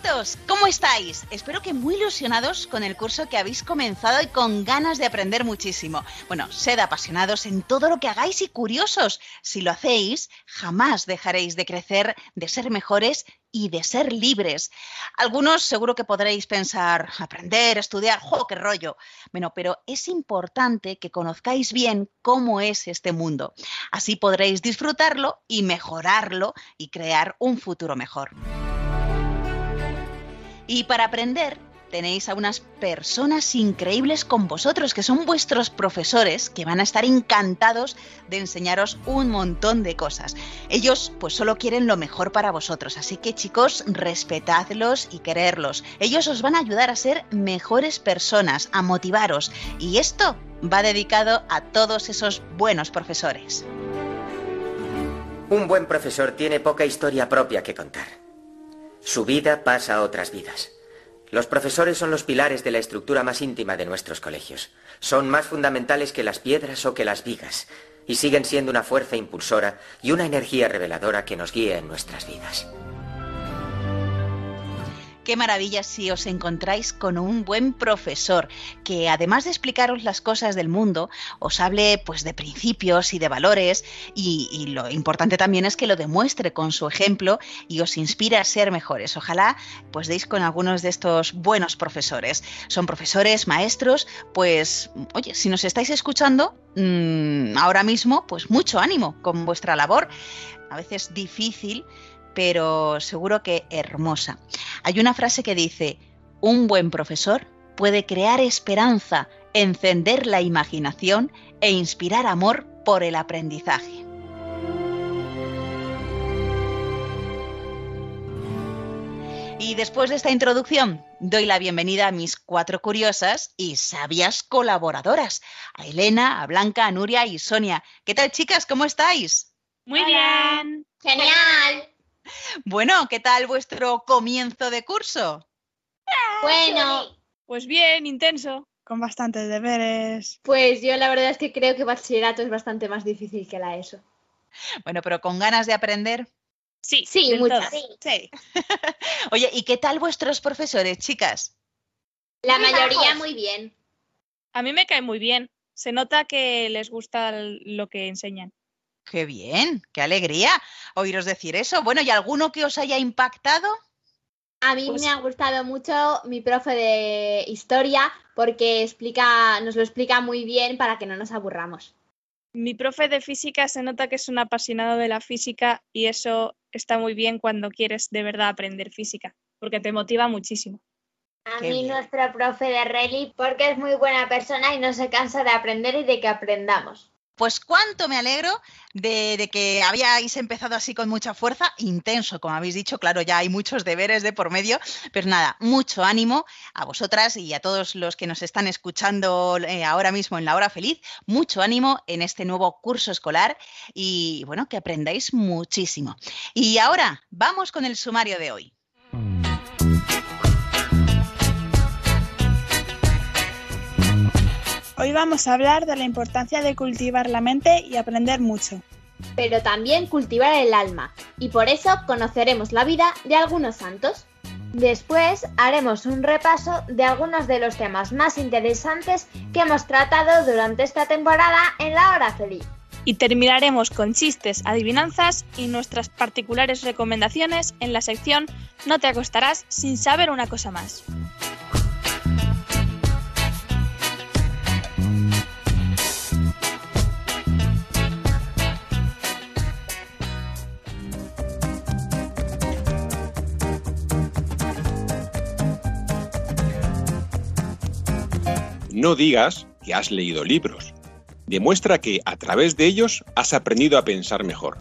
Amiguitos? ¿Cómo estáis? Espero que muy ilusionados con el curso que habéis comenzado y con ganas de aprender muchísimo. Bueno, sed apasionados en todo lo que hagáis y curiosos. Si lo hacéis, jamás dejaréis de crecer, de ser mejores y de ser libres. Algunos seguro que podréis pensar, aprender, estudiar, ¡jo, qué rollo! Bueno, pero es importante que conozcáis bien cómo es este mundo. Así podréis disfrutarlo y mejorarlo y crear un futuro mejor. Y para aprender tenéis a unas personas increíbles con vosotros, que son vuestros profesores, que van a estar encantados de enseñaros un montón de cosas. Ellos pues solo quieren lo mejor para vosotros, así que chicos, respetadlos y quererlos. Ellos os van a ayudar a ser mejores personas, a motivaros. Y esto va dedicado a todos esos buenos profesores. Un buen profesor tiene poca historia propia que contar. Su vida pasa a otras vidas. Los profesores son los pilares de la estructura más íntima de nuestros colegios. Son más fundamentales que las piedras o que las vigas y siguen siendo una fuerza impulsora y una energía reveladora que nos guía en nuestras vidas. Qué maravilla si os encontráis con un buen profesor que además de explicaros las cosas del mundo, os hable pues de principios y de valores y, lo importante también es que lo demuestre con su ejemplo y os inspire a ser mejores. Ojalá pues deis con algunos de estos buenos profesores. Son profesores, maestros, pues oye, si nos estáis escuchando mmm, ahora mismo, pues mucho ánimo con vuestra labor. A veces difícil, pero seguro que hermosa. Hay una frase que dice, un buen profesor puede crear esperanza, encender la imaginación e inspirar amor por el aprendizaje. Y después de esta introducción, doy la bienvenida a mis cuatro curiosas y sabias colaboradoras, a Elena, a Blanca, a Nuria y Sonia. ¿Qué tal chicas? ¿Cómo estáis? Muy bien. Genial. Bueno, ¿qué tal vuestro comienzo de curso? Bueno, Pues bien, intenso. Con bastantes deberes. pues yo la verdad es que creo que bachillerato es bastante más difícil que la ESO. Bueno, pero con ganas de aprender. Sí, Sí, muchas. todo. Sí. Oye, ¿y qué tal vuestros profesores, chicas? La Muy mayoría bajos. muy bien. A mí me cae muy bien. Se nota que les gusta lo que enseñan. Qué bien, qué alegría oíros decir eso. Bueno, ¿y alguno que os haya impactado? A mí Pues- me ha gustado mucho mi profe de historia porque explica, nos lo explica muy bien para que no nos aburramos. Mi profe de física se nota que es un apasionado de la física y eso está muy bien cuando quieres de verdad aprender física, porque te motiva muchísimo. A Qué mí bien. nuestro profe de Reli porque es muy buena persona y no se cansa de aprender y de que aprendamos. Pues cuánto me alegro de, que habíais empezado así con mucha fuerza, intenso, como habéis dicho, claro, ya hay muchos deberes de por medio, pero nada, mucho ánimo a vosotras y a todos los que nos están escuchando eh, ahora mismo en la hora feliz, mucho ánimo en este nuevo curso escolar y bueno, que aprendáis muchísimo. Y ahora vamos con el sumario de hoy. Hoy vamos a hablar de la importancia de cultivar la mente y aprender mucho. Pero también cultivar el alma y por eso conoceremos la vida de algunos santos. Después haremos un repaso de algunos de los temas más interesantes que hemos tratado durante esta temporada en la hora feliz. Y terminaremos con chistes, adivinanzas y nuestras particulares recomendaciones en la sección No te acostarás sin saber una cosa más. No digas que has leído libros. Demuestra que a través de ellos has aprendido a pensar mejor,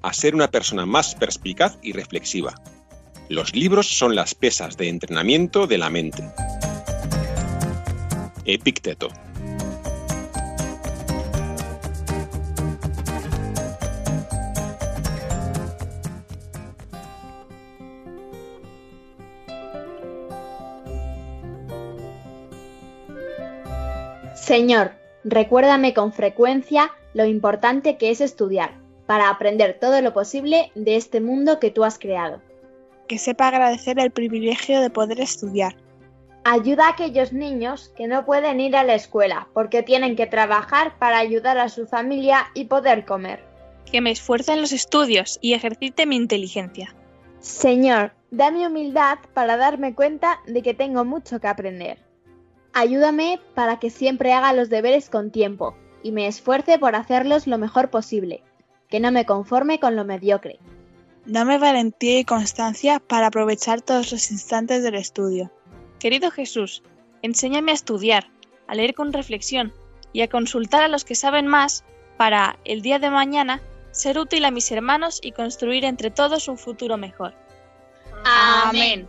a ser una persona más perspicaz y reflexiva. Los libros son las pesas de entrenamiento de la mente. Epícteto. Señor, recuérdame con frecuencia lo importante que es estudiar, para aprender todo lo posible de este mundo que tú has creado. Que sepa agradecer el privilegio de poder estudiar. Ayuda a aquellos niños que no pueden ir a la escuela porque tienen que trabajar para ayudar a su familia y poder comer. Que me esfuerce en los estudios y ejercite mi inteligencia. Señor, dame humildad para darme cuenta de que tengo mucho que aprender. Ayúdame para que siempre haga los deberes con tiempo y me esfuerce por hacerlos lo mejor posible, que no me conforme con lo mediocre. Dame valentía y constancia para aprovechar todos los instantes del estudio. Querido Jesús, enséñame a estudiar, a leer con reflexión y a consultar a los que saben más para, el día de mañana, ser útil a mis hermanos y construir entre todos un futuro mejor. Amén.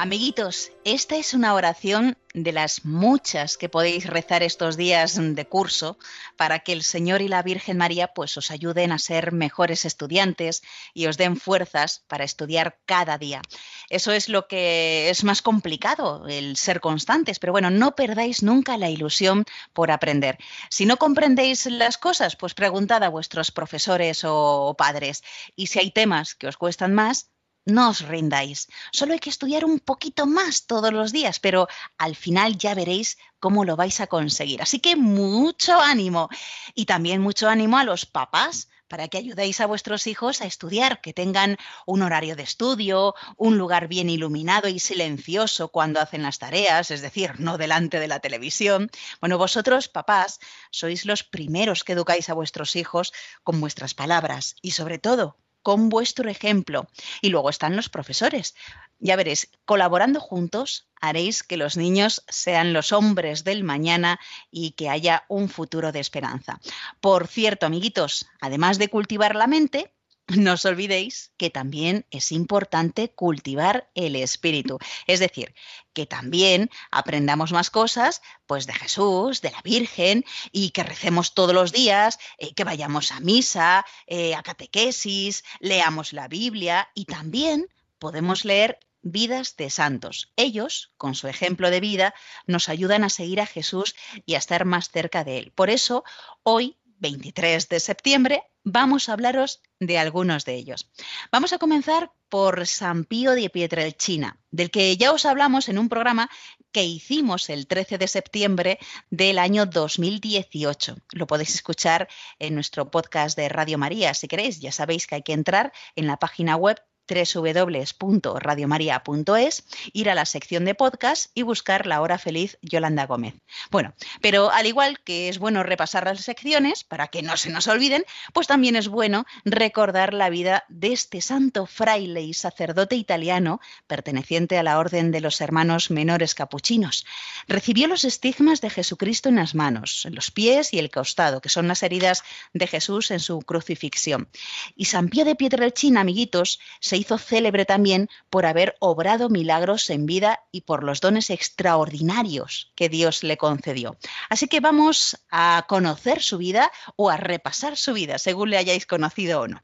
Amiguitos, esta es una oración de las muchas que podéis rezar estos días de curso para que el Señor y la Virgen María pues os ayuden a ser mejores estudiantes y os den fuerzas para estudiar cada día. Eso es lo que es más complicado, el ser constantes, pero bueno, no perdáis nunca la ilusión por aprender. Si no comprendéis las cosas, pues preguntad a vuestros profesores o padres y si hay temas que os cuestan más, no os rindáis. Solo hay que estudiar un poquito más todos los días, pero al final ya veréis cómo lo vais a conseguir. Así que mucho ánimo. Y también mucho ánimo a los papás para que ayudéis a vuestros hijos a estudiar, que tengan un horario de estudio, un lugar bien iluminado y silencioso cuando hacen las tareas, es decir, no delante de la televisión. Bueno, vosotros, papás, sois los primeros que educáis a vuestros hijos con vuestras palabras y sobre todo con vuestro ejemplo. Y luego están los profesores. Ya veréis, colaborando juntos haréis que los niños sean los hombres del mañana y que haya un futuro de esperanza. Por cierto, amiguitos, además de cultivar la mente, no os olvidéis que también es importante cultivar el espíritu. Es decir, que también aprendamos más cosas pues de Jesús, de la Virgen, y que recemos todos los días, eh, que vayamos a misa, eh, a catequesis, leamos la Biblia y también podemos leer vidas de santos. Ellos, con su ejemplo de vida, nos ayudan a seguir a Jesús y a estar más cerca de Él. Por eso, hoy 23 de septiembre, vamos a hablaros de algunos de ellos. Vamos a comenzar por San Pío de Pietrelcina, del que ya os hablamos en un programa que hicimos el 13 de septiembre del año 2018. Lo podéis escuchar en nuestro podcast de Radio María, si queréis. Ya sabéis que hay que entrar en la página web www.radiomaria.es, ir a la sección de podcast y buscar La Hora Feliz Yolanda Gómez. Bueno, pero al igual que es bueno repasar las secciones para que no se nos olviden, pues también es bueno recordar la vida de este santo fraile y sacerdote italiano perteneciente a la Orden de los Hermanos Menores Capuchinos. Recibió los estigmas de Jesucristo en las manos, en los pies y el costado, que son las heridas de Jesús en su crucifixión. Y San Pío de Pietrelcina, amiguitos, se hizo célebre también por haber obrado milagros en vida y por los dones extraordinarios que Dios le concedió. Así que vamos a conocer su vida o a repasar su vida, según le hayáis conocido o no.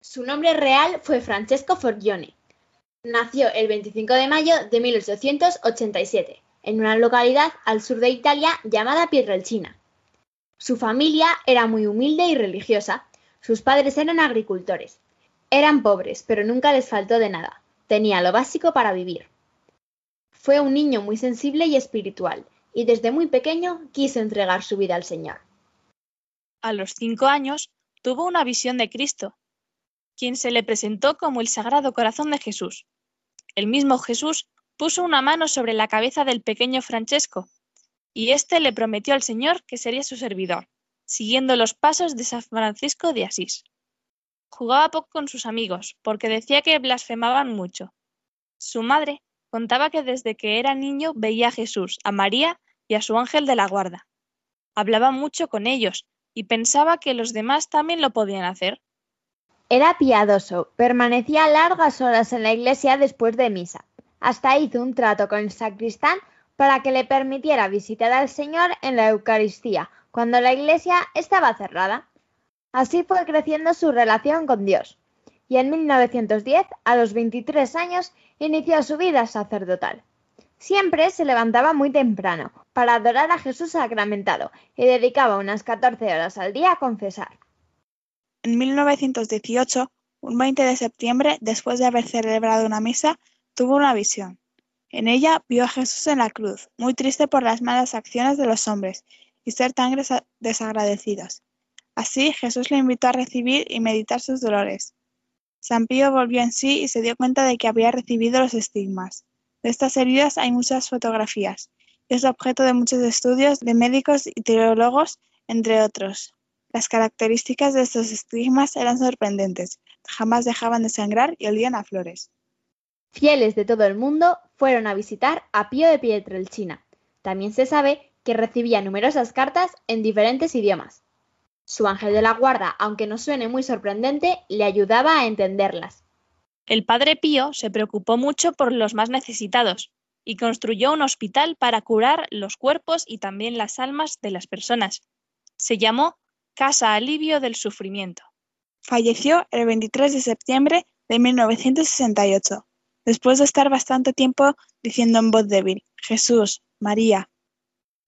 Su nombre real fue Francesco Forgione. Nació el 25 de mayo de 1887 en una localidad al sur de Italia llamada Pietrelcina. Su familia era muy humilde y religiosa. Sus padres eran agricultores. Eran pobres, pero nunca les faltó de nada. Tenía lo básico para vivir. Fue un niño muy sensible y espiritual, y desde muy pequeño quiso entregar su vida al Señor. A los cinco años tuvo una visión de Cristo, quien se le presentó como el Sagrado Corazón de Jesús. El mismo Jesús puso una mano sobre la cabeza del pequeño Francesco, y éste le prometió al Señor que sería su servidor, siguiendo los pasos de San Francisco de Asís. Jugaba poco con sus amigos, porque decía que blasfemaban mucho. Su madre contaba que desde que era niño veía a Jesús, a María y a su ángel de la guarda. Hablaba mucho con ellos y pensaba que los demás también lo podían hacer. Era piadoso, permanecía largas horas en la iglesia después de misa. Hasta hizo un trato con el sacristán para que le permitiera visitar al Señor en la Eucaristía, cuando la iglesia estaba cerrada. Así fue creciendo su relación con Dios. Y en 1910, a los 23 años, inició su vida sacerdotal. Siempre se levantaba muy temprano para adorar a Jesús sacramentado y dedicaba unas 14 horas al día a confesar. En 1918, un 20 de septiembre, después de haber celebrado una misa, tuvo una visión. En ella vio a Jesús en la cruz, muy triste por las malas acciones de los hombres y ser tan desagradecidos. Así Jesús le invitó a recibir y meditar sus dolores. San Pío volvió en sí y se dio cuenta de que había recibido los estigmas. De estas heridas hay muchas fotografías y es objeto de muchos estudios de médicos y teólogos, entre otros. Las características de estos estigmas eran sorprendentes, jamás dejaban de sangrar y olían a flores. Fieles de todo el mundo fueron a visitar a Pío de Pietrelcina. También se sabe que recibía numerosas cartas en diferentes idiomas. Su ángel de la guarda, aunque no suene muy sorprendente, le ayudaba a entenderlas. El padre Pío se preocupó mucho por los más necesitados y construyó un hospital para curar los cuerpos y también las almas de las personas. Se llamó Casa Alivio del Sufrimiento. Falleció el 23 de septiembre de 1968, después de estar bastante tiempo diciendo en voz débil, Jesús, María,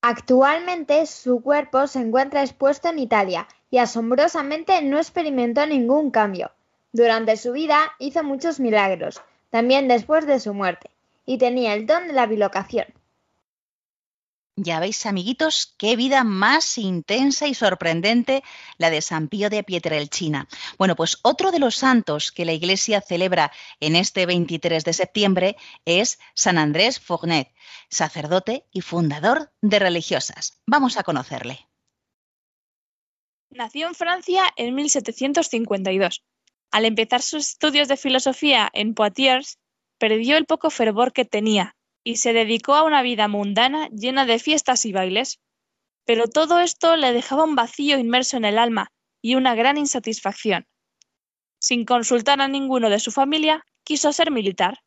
Actualmente su cuerpo se encuentra expuesto en Italia y asombrosamente no experimentó ningún cambio. Durante su vida hizo muchos milagros, también después de su muerte, y tenía el don de la bilocación. Ya veis, amiguitos, qué vida más intensa y sorprendente la de San Pío de Pietrelcina. Bueno, pues otro de los santos que la Iglesia celebra en este 23 de septiembre es San Andrés Fournet, sacerdote y fundador de religiosas. Vamos a conocerle. Nació en Francia en 1752. Al empezar sus estudios de filosofía en Poitiers, perdió el poco fervor que tenía y se dedicó a una vida mundana llena de fiestas y bailes. Pero todo esto le dejaba un vacío inmerso en el alma y una gran insatisfacción. Sin consultar a ninguno de su familia, quiso ser militar.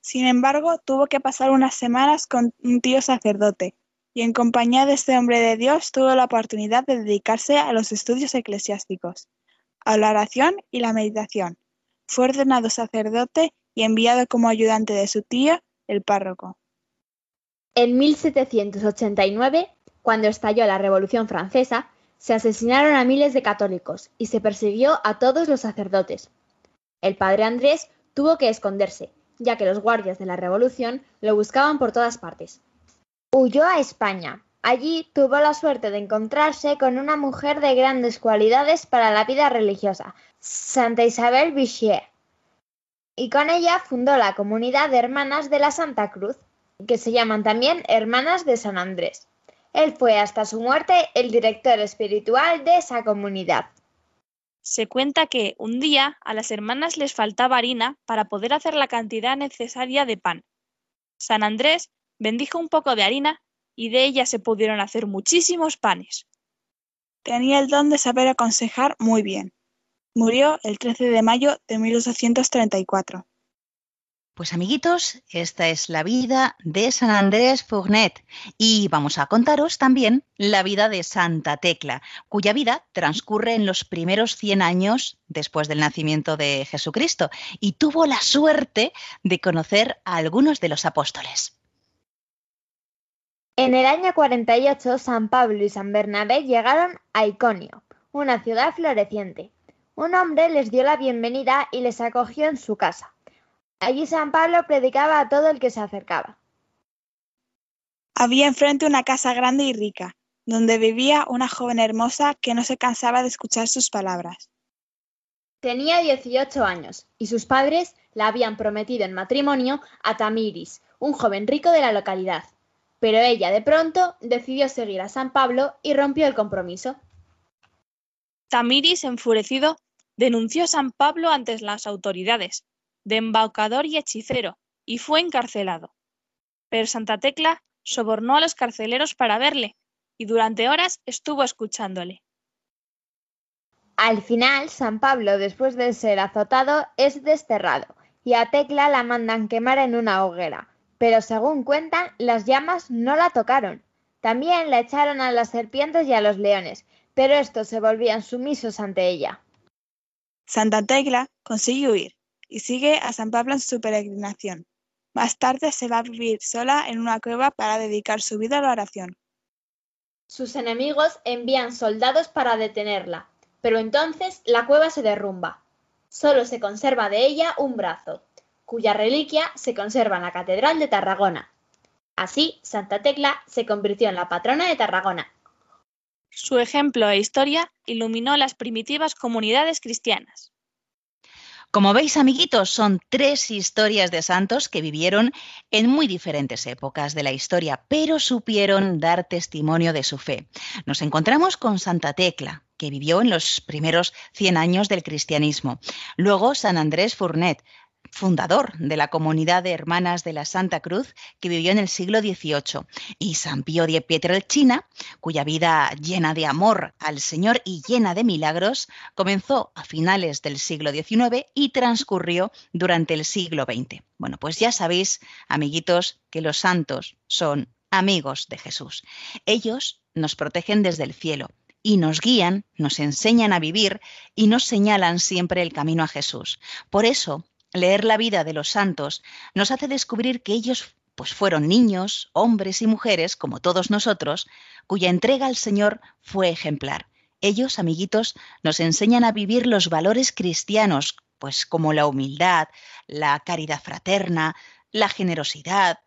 Sin embargo, tuvo que pasar unas semanas con un tío sacerdote, y en compañía de este hombre de Dios tuvo la oportunidad de dedicarse a los estudios eclesiásticos, a la oración y la meditación. Fue ordenado sacerdote y enviado como ayudante de su tío el párroco. En 1789, cuando estalló la Revolución Francesa, se asesinaron a miles de católicos y se persiguió a todos los sacerdotes. El padre Andrés tuvo que esconderse, ya que los guardias de la Revolución lo buscaban por todas partes. Huyó a España. Allí tuvo la suerte de encontrarse con una mujer de grandes cualidades para la vida religiosa, Santa Isabel Vichier, y con ella fundó la comunidad de Hermanas de la Santa Cruz, que se llaman también Hermanas de San Andrés. Él fue hasta su muerte el director espiritual de esa comunidad. Se cuenta que un día a las hermanas les faltaba harina para poder hacer la cantidad necesaria de pan. San Andrés bendijo un poco de harina y de ella se pudieron hacer muchísimos panes. Tenía el don de saber aconsejar muy bien. Murió el 13 de mayo de 1834. Pues amiguitos, esta es la vida de San Andrés Fournet y vamos a contaros también la vida de Santa Tecla, cuya vida transcurre en los primeros 100 años después del nacimiento de Jesucristo y tuvo la suerte de conocer a algunos de los apóstoles. En el año 48, San Pablo y San Bernabé llegaron a Iconio, una ciudad floreciente. Un hombre les dio la bienvenida y les acogió en su casa. Allí San Pablo predicaba a todo el que se acercaba. Había enfrente una casa grande y rica, donde vivía una joven hermosa que no se cansaba de escuchar sus palabras. Tenía 18 años y sus padres la habían prometido en matrimonio a Tamiris, un joven rico de la localidad. Pero ella de pronto decidió seguir a San Pablo y rompió el compromiso. Tamiris, enfurecido, denunció a San Pablo ante las autoridades, de embaucador y hechicero, y fue encarcelado. Pero Santa Tecla sobornó a los carceleros para verle, y durante horas estuvo escuchándole. Al final, San Pablo, después de ser azotado, es desterrado y a Tecla la mandan quemar en una hoguera. Pero según cuentan, las llamas no la tocaron. También la echaron a las serpientes y a los leones, pero estos se volvían sumisos ante ella. Santa Tecla consigue huir y sigue a San Pablo en su peregrinación. Más tarde se va a vivir sola en una cueva para dedicar su vida a la oración. Sus enemigos envían soldados para detenerla, pero entonces la cueva se derrumba. Solo se conserva de ella un brazo, cuya reliquia se conserva en la Catedral de Tarragona. Así, Santa Tecla se convirtió en la patrona de Tarragona. Su ejemplo e historia iluminó las primitivas comunidades cristianas. Como veis, amiguitos, son tres historias de santos que vivieron en muy diferentes épocas de la historia, pero supieron dar testimonio de su fe. Nos encontramos con Santa Tecla, que vivió en los primeros 100 años del cristianismo. Luego, San Andrés Fournet, fundador de la comunidad de hermanas de la Santa Cruz que vivió en el siglo XVIII, y San Pío de Pietrelcina, cuya vida llena de amor al Señor y llena de milagros comenzó a finales del siglo XIX y transcurrió durante el siglo XX. Bueno, pues ya sabéis, amiguitos, que los santos son amigos de Jesús. Ellos nos protegen desde el cielo y nos guían, nos enseñan a vivir y nos señalan siempre el camino a Jesús. Por eso, Leer la vida de los santos nos hace descubrir que ellos pues fueron niños, hombres y mujeres, como todos nosotros, cuya entrega al Señor fue ejemplar. Ellos, amiguitos, nos enseñan a vivir los valores cristianos, pues como la humildad, la caridad fraterna, la generosidad,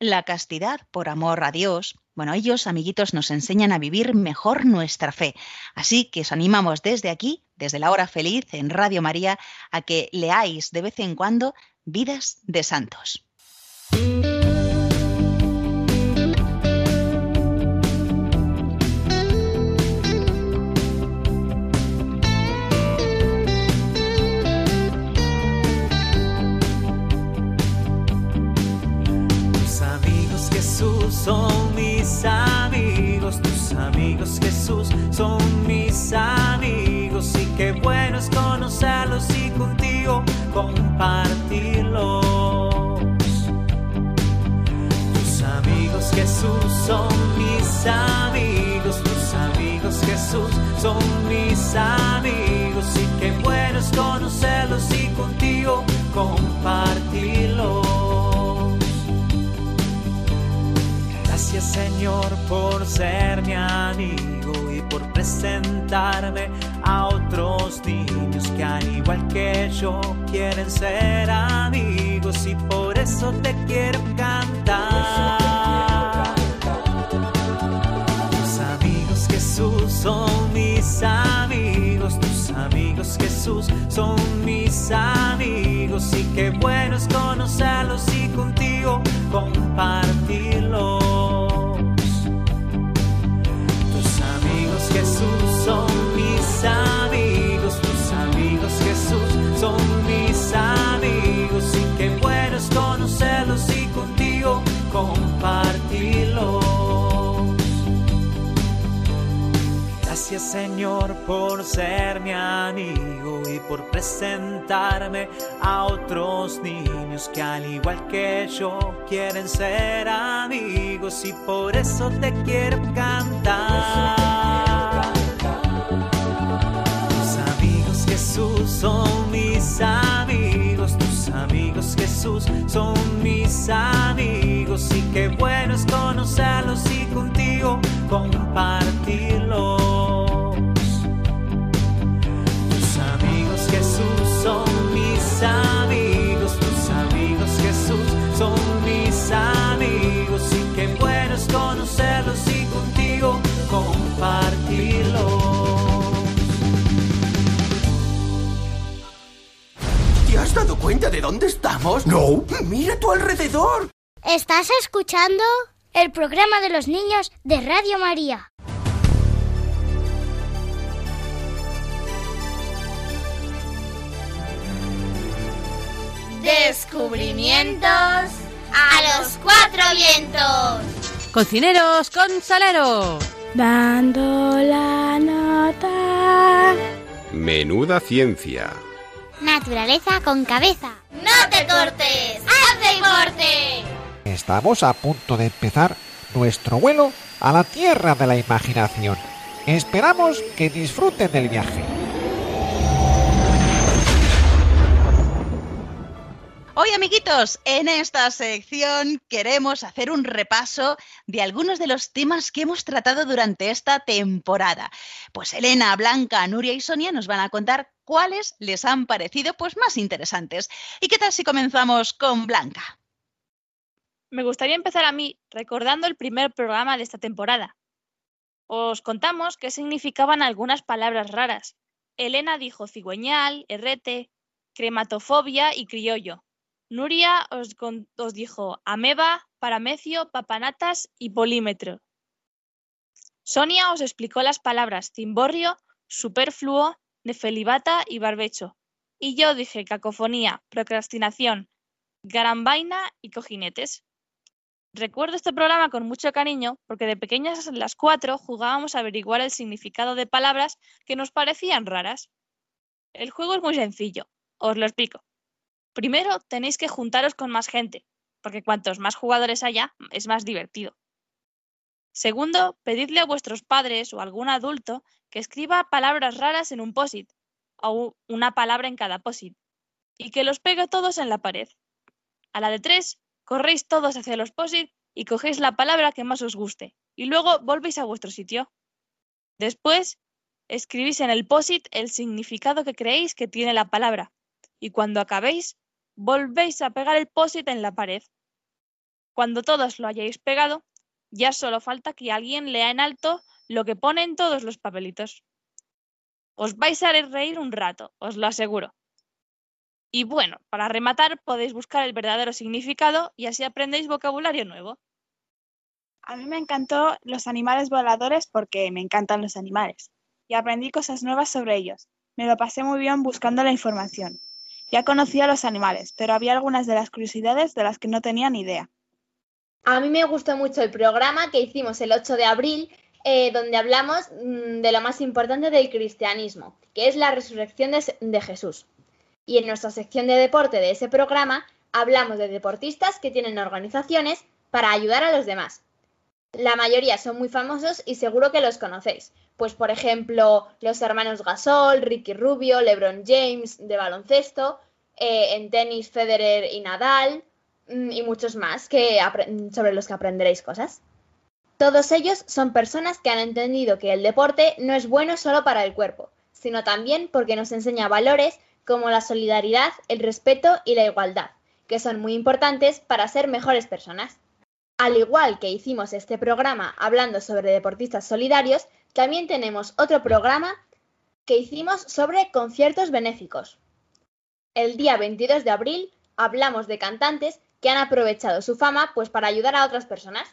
la castidad por amor a Dios. Bueno, ellos, amiguitos, nos enseñan a vivir mejor nuestra fe. Así que os animamos desde aquí, desde la hora feliz en Radio María, a que leáis de vez en cuando Vidas de Santos. Amigos y qué bueno conocerlos y contigo compartirlos. Gracias Señor por ser mi amigo y por presentarme a otros niños que al igual que yo quieren ser amigos y por eso te quiero cantar. Tus amigos Jesús son mis amigos, Jesús son mis amigos y qué bueno es conocerlos y contigo compartirlos. Señor por ser mi amigo y por presentarme a otros niños que al igual que yo quieren ser amigos y por eso te quiero cantar. Tus amigos Jesús son mis amigos, tus amigos Jesús son mis amigos y qué bueno es conocerlos y contigo compartirlos. Dado cuenta de dónde estamos? No. Mira a tu alrededor. Estás escuchando el programa de los niños de Radio María. Descubrimientos a los cuatro vientos. Cocineros con salero. Dando la nota. Menuda ciencia. Naturaleza con cabeza. ¡No te cortes! ¡Haz deporte! Estamos a punto de empezar nuestro vuelo a la tierra de la imaginación. Esperamos que disfruten del viaje. Hoy, amiguitos, en esta sección queremos hacer un repaso de algunos de los temas que hemos tratado durante esta temporada. Pues Elena, Blanca, Nuria y Sonia nos van a contar cuáles les han parecido pues más interesantes. ¿Y qué tal si comenzamos con Blanca? Me gustaría empezar a mí recordando el primer programa de esta temporada. Os contamos qué significaban algunas palabras raras. Elena dijo cigüeñal, errete, crematofobia y criollo. Nuria os, os dijo ameba, paramecio, papanatas y polímetro. Sonia os explicó las palabras cimborrio, superfluo, nefelibata y barbecho. Y yo dije cacofonía, procrastinación, garambaina y cojinetes. Recuerdo este programa con mucho cariño porque de pequeñas las cuatro jugábamos a averiguar el significado de palabras que nos parecían raras. El juego es muy sencillo, os lo explico. Primero tenéis que juntaros con más gente, porque cuantos más jugadores haya, es más divertido. Segundo, pedidle a vuestros padres o algún adulto que escriba palabras raras en un posit, o una palabra en cada posit, y que los pegue todos en la pared. A la de tres, corréis todos hacia los posit y cogéis la palabra que más os guste, y luego volvéis a vuestro sitio. Después, escribís en el posit el significado que creéis que tiene la palabra, y cuando acabéis, volvéis a pegar el posit en la pared. Cuando todos lo hayáis pegado, ya solo falta que alguien lea en alto lo que pone en todos los papelitos. Os vais a reír un rato, os lo aseguro. Y bueno, para rematar podéis buscar el verdadero significado y así aprendéis vocabulario nuevo. A mí me encantó los animales voladores porque me encantan los animales y aprendí cosas nuevas sobre ellos. Me lo pasé muy bien buscando la información. Ya conocía a los animales, pero había algunas de las curiosidades de las que no tenía ni idea. A mí me gustó mucho el programa que hicimos el 8 de abril, eh, donde hablamos mm, de lo más importante del cristianismo, que es la resurrección de, Jesús. Y en nuestra sección de deporte de ese programa hablamos de deportistas que tienen organizaciones para ayudar a los demás. La mayoría son muy famosos y seguro que los conocéis. Pues por ejemplo, los hermanos Gasol, Ricky Rubio, LeBron James de baloncesto, eh, en tenis Federer y Nadal, y muchos más que sobre los que aprenderéis cosas. Todos ellos son personas que han entendido que el deporte no es bueno solo para el cuerpo, sino también porque nos enseña valores como la solidaridad, el respeto y la igualdad, que son muy importantes para ser mejores personas. Al igual que hicimos este programa hablando sobre deportistas solidarios, también tenemos otro programa que hicimos sobre conciertos benéficos. El día 22 de abril hablamos de cantantes que han aprovechado su fama pues para ayudar a otras personas.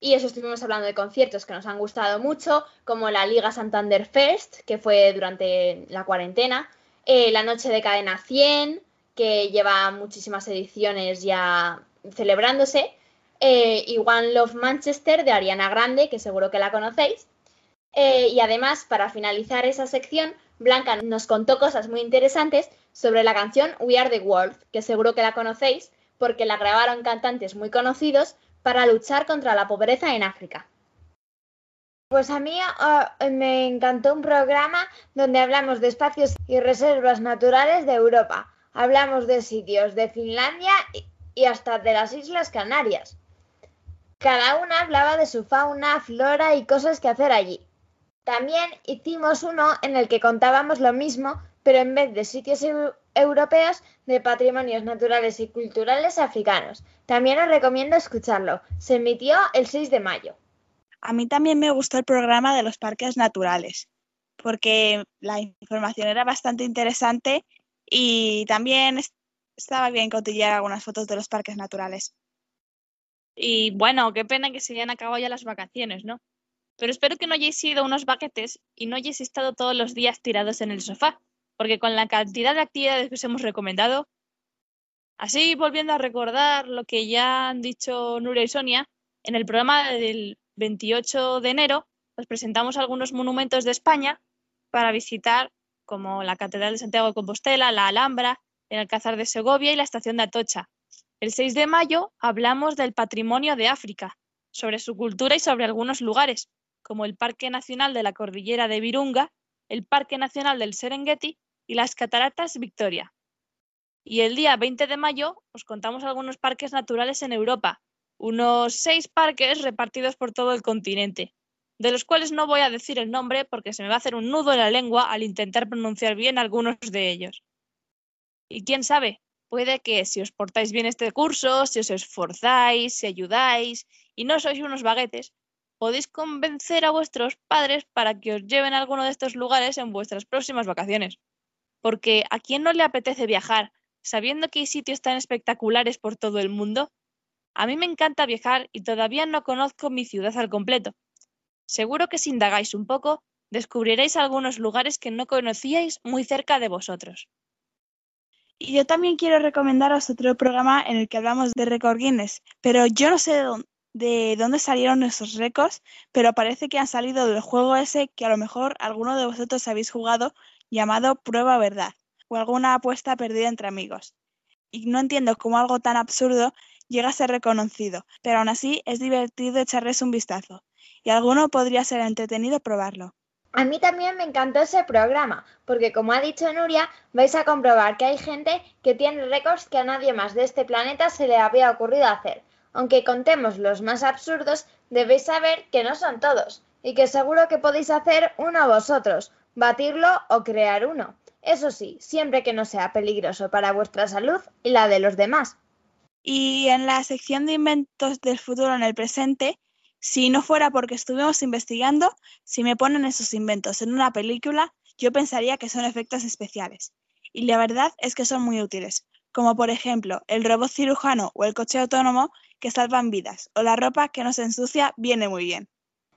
Y eso estuvimos hablando de conciertos que nos han gustado mucho, como la Liga Santander Fest, que fue durante la cuarentena, eh, la Noche de Cadena 100, que lleva muchísimas ediciones ya celebrándose, eh, y One Love Manchester de Ariana Grande, que seguro que la conocéis. Eh, y además, para finalizar esa sección, Blanca nos contó cosas muy interesantes sobre la canción We Are the World, que seguro que la conocéis porque la grabaron cantantes muy conocidos para luchar contra la pobreza en África. Pues a mí ah, me encantó un programa donde hablamos de espacios y reservas naturales de Europa. Hablamos de sitios de Finlandia y- y hasta de las Islas Canarias. Cada una hablaba de su fauna, flora y cosas que hacer allí. También hicimos uno en el que contábamos lo mismo, pero en vez de sitios eu- europeos, de patrimonios naturales y culturales africanos. También os recomiendo escucharlo. Se emitió el 6 de mayo. A mí también me gustó el programa de los parques naturales, porque la información era bastante interesante y también es- estaba bien cotillear algunas fotos de los parques naturales. Y bueno, qué pena que se hayan acabado ya las vacaciones, ¿no? Pero espero que no hayáis ido a unos baquetes y no hayáis estado todos los días tirados en el sofá, porque con la cantidad de actividades que os hemos recomendado, así volviendo a recordar lo que ya han dicho Nuria y Sonia, en el programa del 28 de enero os presentamos algunos monumentos de España para visitar como la Catedral de Santiago de Compostela, la Alhambra, el Alcázar de Segovia y la Estación de Atocha. El 6 de mayo hablamos del patrimonio de África, sobre su cultura y sobre algunos lugares, como el Parque Nacional de la Cordillera de Virunga, el Parque Nacional del Serengeti y las Cataratas Victoria. Y el día 20 de mayo os contamos algunos parques naturales en Europa, unos seis parques repartidos por todo el continente, de los cuales no voy a decir el nombre porque se me va a hacer un nudo en la lengua al intentar pronunciar bien algunos de ellos. Y quién sabe, puede que si os portáis bien este curso, si os esforzáis, si ayudáis y no sois unos baguetes, podéis convencer a vuestros padres para que os lleven a alguno de estos lugares en vuestras próximas vacaciones. Porque ¿a quién no le apetece viajar sabiendo que hay sitios tan espectaculares por todo el mundo? A mí me encanta viajar y todavía no conozco mi ciudad al completo. Seguro que si indagáis un poco, descubriréis algunos lugares que no conocíais muy cerca de vosotros. Y yo también quiero recomendaros otro programa en el que hablamos de récord Guinness, pero yo no sé de dónde, de dónde salieron esos récords, pero parece que han salido del juego ese que a lo mejor alguno de vosotros habéis jugado llamado Prueba Verdad o alguna apuesta perdida entre amigos. Y no entiendo cómo algo tan absurdo llega a ser reconocido, pero aún así es divertido echarles un vistazo, y alguno podría ser entretenido probarlo. A mí también me encantó ese programa, porque como ha dicho Nuria, vais a comprobar que hay gente que tiene récords que a nadie más de este planeta se le había ocurrido hacer. Aunque contemos los más absurdos, debéis saber que no son todos, y que seguro que podéis hacer uno vosotros, batirlo o crear uno. Eso sí, siempre que no sea peligroso para vuestra salud y la de los demás. Y en la sección de inventos del futuro en el presente, si no fuera porque estuvimos investigando, si me ponen esos inventos en una película, yo pensaría que son efectos especiales. Y la verdad es que son muy útiles, como por ejemplo el robot cirujano o el coche autónomo que salvan vidas, o la ropa que nos ensucia viene muy bien.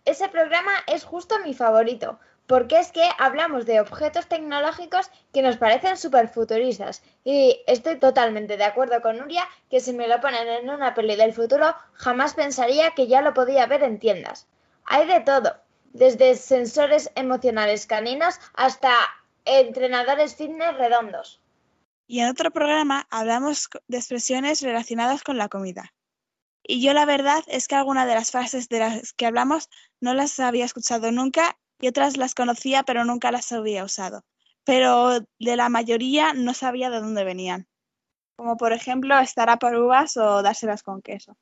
Ese programa es justo mi favorito, porque es que hablamos de objetos tecnológicos que nos parecen súper futuristas. Y estoy totalmente de acuerdo con Nuria que si me lo ponen en una peli del futuro, jamás pensaría que ya lo podía ver en tiendas. Hay de todo, desde sensores emocionales caninos hasta entrenadores fitness redondos. Y en otro programa hablamos de expresiones relacionadas con la comida. Y yo la verdad es que alguna de las frases de las que hablamos no las había escuchado nunca y otras las conocía pero nunca las había usado. Pero de la mayoría no sabía de dónde venían. Como por ejemplo estar a por uvas o dárselas con queso.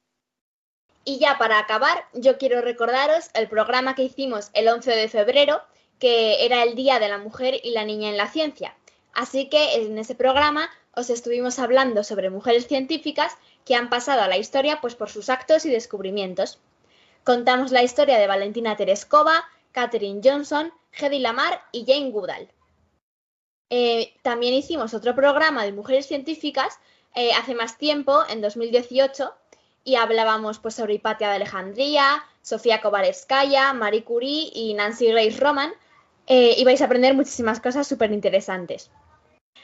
Y ya para acabar, yo quiero recordaros el programa que hicimos el 11 de febrero, que era el Día de la Mujer y la Niña en la Ciencia. Así que en ese programa os estuvimos hablando sobre mujeres científicas que han pasado a la historia pues, por sus actos y descubrimientos. Contamos la historia de Valentina Tereskova, Katherine Johnson, Hedy Lamar y Jane Goodall. Eh, también hicimos otro programa de mujeres científicas eh, hace más tiempo, en 2018, y hablábamos pues, sobre Hipatia de Alejandría, Sofía Kovalevskaya, Marie Curie y Nancy Grace Roman, eh, y vais a aprender muchísimas cosas súper interesantes.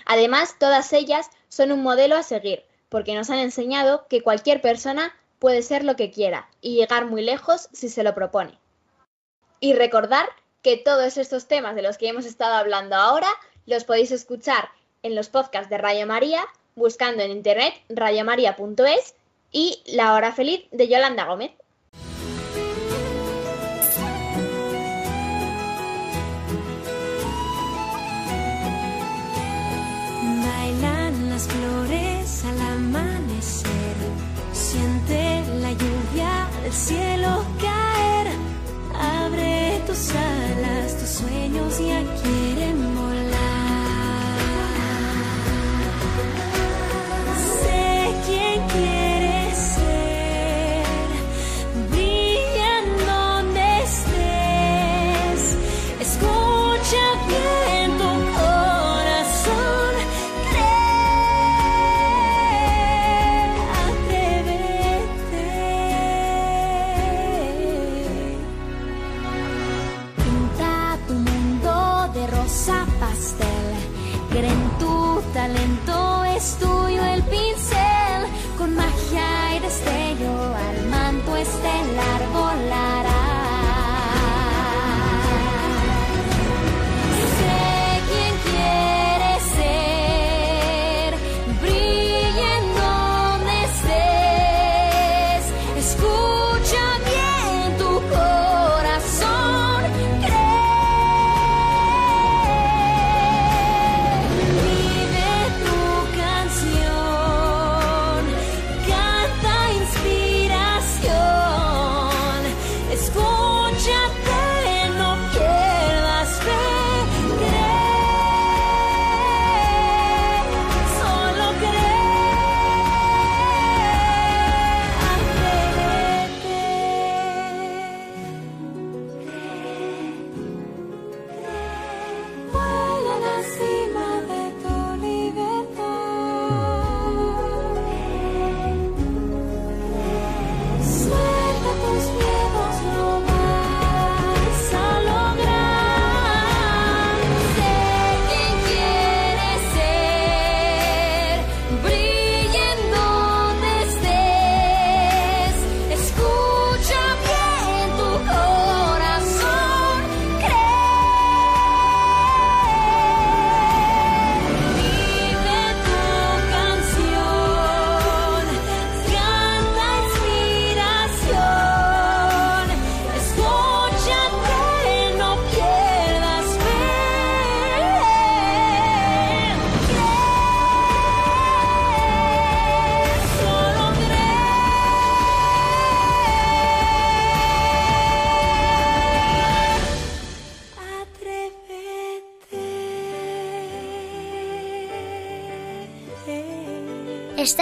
Además, todas ellas son un modelo a seguir, porque nos han enseñado que cualquier persona puede ser lo que quiera y llegar muy lejos si se lo propone. Y recordar que todos estos temas de los que hemos estado hablando ahora los podéis escuchar en los podcasts de Radio María, buscando en internet radiomaria.es y La Hora Feliz de Yolanda Gómez.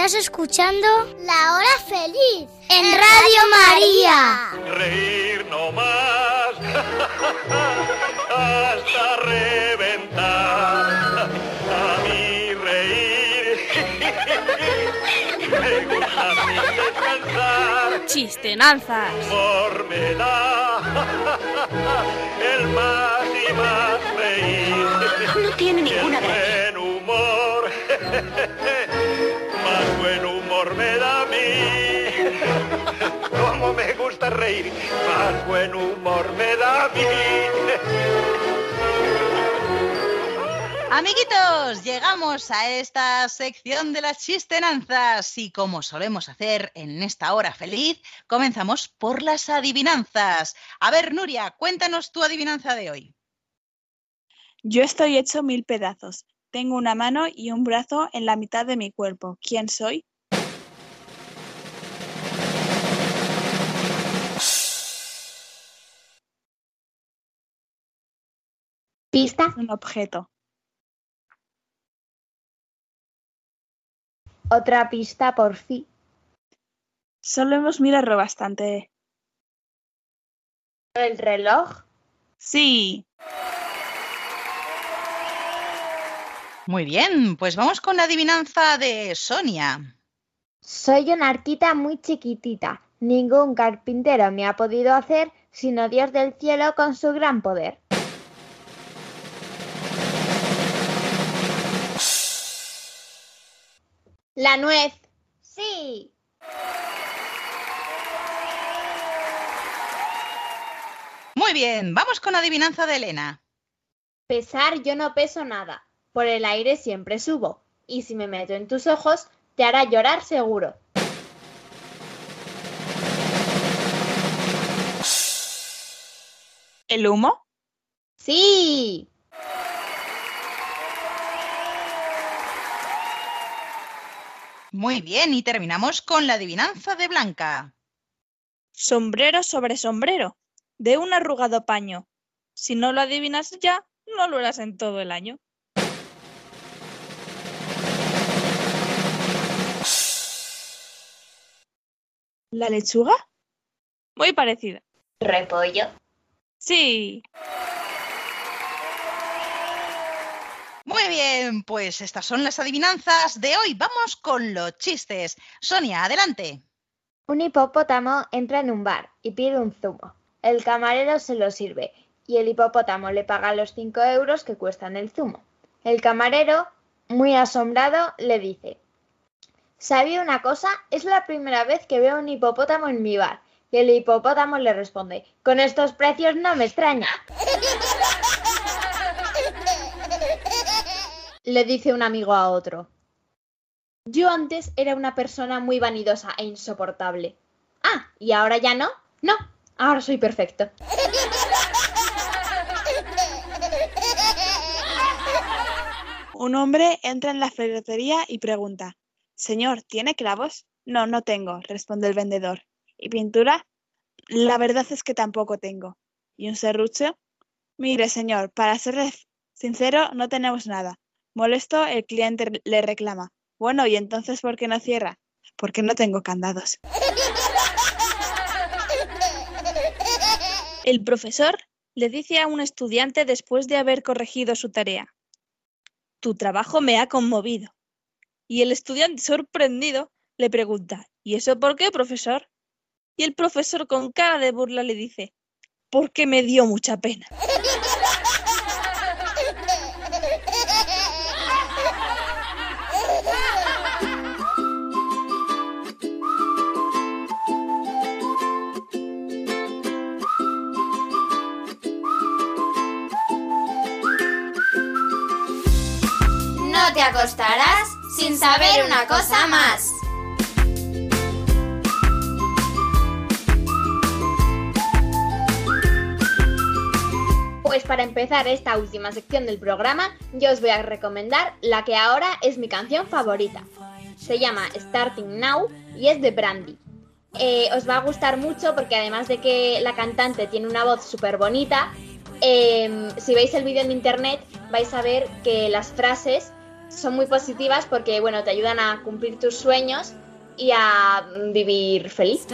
Estás escuchando La Hora Feliz en Radio María. Reír no más hasta reventar. A mí reír me gusta sin descansar. Chistenanzas. Me da el más Como me gusta reír, más buen humor me da a mí. Amiguitos, llegamos a esta sección de las chistenanzas y como solemos hacer en esta hora feliz, comenzamos por las adivinanzas. A ver, Nuria, cuéntanos tu adivinanza de hoy. Yo estoy hecho mil pedazos. Tengo una mano y un brazo en la mitad de mi cuerpo. ¿Quién soy? ¿Pista? Un objeto. Otra pista por fin. Solemos mirarlo bastante. ¿El reloj? Sí. Muy bien, pues vamos con la adivinanza de Sonia. Soy una arquita muy chiquitita. Ningún carpintero me ha podido hacer sino Dios del cielo con su gran poder. La nuez. Sí. Muy bien, vamos con la adivinanza de Elena. Pesar yo no peso nada. Por el aire siempre subo. Y si me meto en tus ojos, te hará llorar seguro. ¿El humo? Sí. Muy bien, y terminamos con la adivinanza de Blanca. Sombrero sobre sombrero, de un arrugado paño. Si no lo adivinas ya, no lo harás en todo el año. ¿La lechuga? Muy parecida. ¿Repollo? Sí. Bien, pues estas son las adivinanzas de hoy. Vamos con los chistes. Sonia, adelante. Un hipopótamo entra en un bar y pide un zumo. El camarero se lo sirve y el hipopótamo le paga los 5 euros que cuestan el zumo. El camarero, muy asombrado, le dice, ¿Sabía una cosa? Es la primera vez que veo un hipopótamo en mi bar. Y el hipopótamo le responde, con estos precios no me extraña. Le dice un amigo a otro. Yo antes era una persona muy vanidosa e insoportable. Ah, ¿y ahora ya no? No, ahora soy perfecto. Un hombre entra en la ferretería y pregunta, Señor, ¿tiene clavos? No, no tengo, responde el vendedor. ¿Y pintura? La verdad es que tampoco tengo. ¿Y un serrucho? Mire, señor, para ser sincero, no tenemos nada. Molesto, el cliente le reclama. Bueno, ¿y entonces por qué no cierra? Porque no tengo candados. El profesor le dice a un estudiante después de haber corregido su tarea. Tu trabajo me ha conmovido. Y el estudiante, sorprendido, le pregunta, ¿y eso por qué, profesor? Y el profesor con cara de burla le dice, porque me dio mucha pena. acostarás sin saber una cosa más. Pues para empezar esta última sección del programa, yo os voy a recomendar la que ahora es mi canción favorita. Se llama Starting Now y es de Brandy. Eh, os va a gustar mucho porque además de que la cantante tiene una voz súper bonita, eh, si veis el vídeo en internet vais a ver que las frases son muy positivas porque, bueno, te ayudan a cumplir tus sueños y a vivir feliz.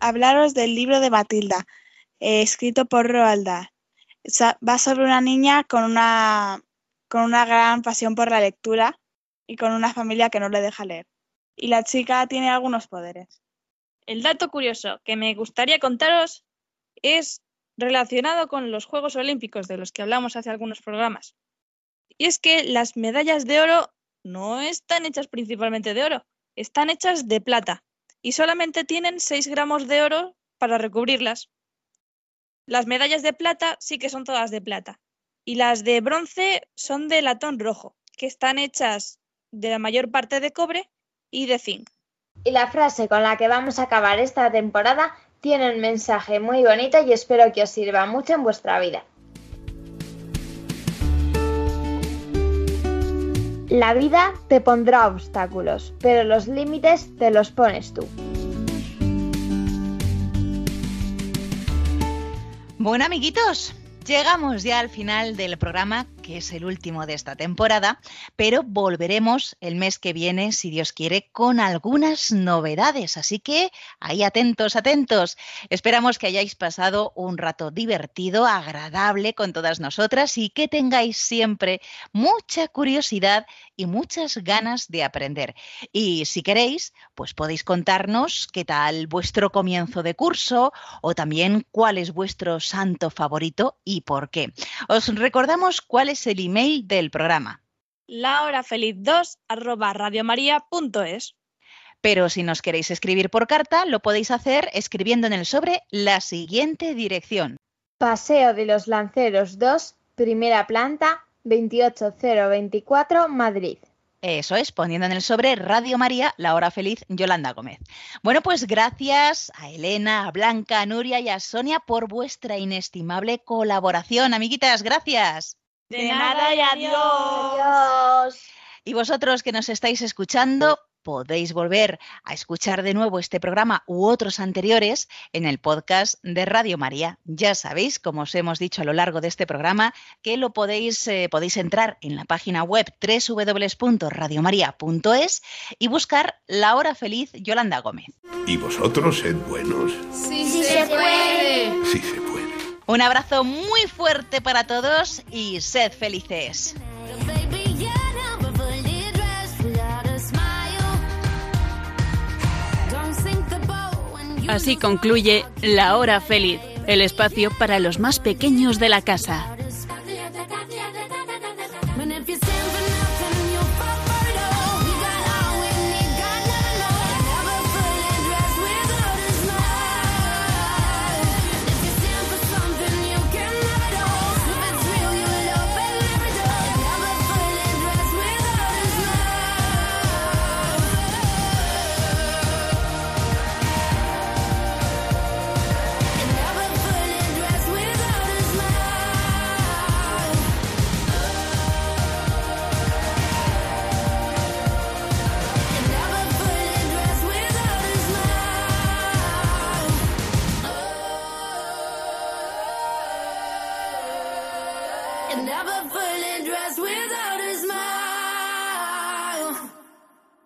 Hablaros del libro de Matilda, eh, escrito por Roald Dahl. Va sobre una niña con una, con una gran pasión por la lectura y con una familia que no le deja leer. Y la chica tiene algunos poderes. El dato curioso que me gustaría contaros es relacionado con los Juegos Olímpicos de los que hablamos hace algunos programas. Y es que las medallas de oro no están hechas principalmente de oro, están hechas de plata y solamente tienen 6 gramos de oro para recubrirlas. Las medallas de plata sí que son todas de plata y las de bronce son de latón rojo, que están hechas de la mayor parte de cobre y de zinc. Y la frase con la que vamos a acabar esta temporada tiene un mensaje muy bonito y espero que os sirva mucho en vuestra vida. La vida te pondrá obstáculos, pero los límites te los pones tú. Bueno, amiguitos, llegamos ya al final del programa, que es el último de esta temporada, pero volveremos el mes que viene, si Dios quiere, con algunas novedades. Así que ahí atentos, atentos. Esperamos que hayáis pasado un rato divertido, agradable con todas nosotras y que tengáis siempre mucha curiosidad y muchas ganas de aprender. Y si queréis, pues podéis contarnos qué tal vuestro comienzo de curso o también cuál es vuestro santo favorito y por qué. Os recordamos cuál es el email del programa. lahorafeliz2 arroba radiomaria.es. Pero si nos queréis escribir por carta, lo podéis hacer escribiendo en el sobre la siguiente dirección. Paseo de los Lanceros 2, primera planta, 28024, Madrid. Eso es, poniendo en el sobre Radio María, la hora feliz, Yolanda Gómez. Bueno, pues gracias a Elena, a Blanca, a Nuria y a Sonia por vuestra inestimable colaboración. Amiguitas, gracias. De nada y adiós. Adiós. Y vosotros que nos estáis escuchando, podéis volver a escuchar de nuevo este programa u otros anteriores en el podcast de Radio María. Ya sabéis, como os hemos dicho a lo largo de este programa, que lo podéis, eh, podéis entrar en la página web www.radiomaria.es y buscar La Hora Feliz Yolanda Gómez. ¿Y vosotros sed buenos? Sí, se puede. Sí se puede. Un abrazo muy fuerte para todos y sed felices. Así concluye La Hora Feliz, el espacio para los más pequeños de la casa.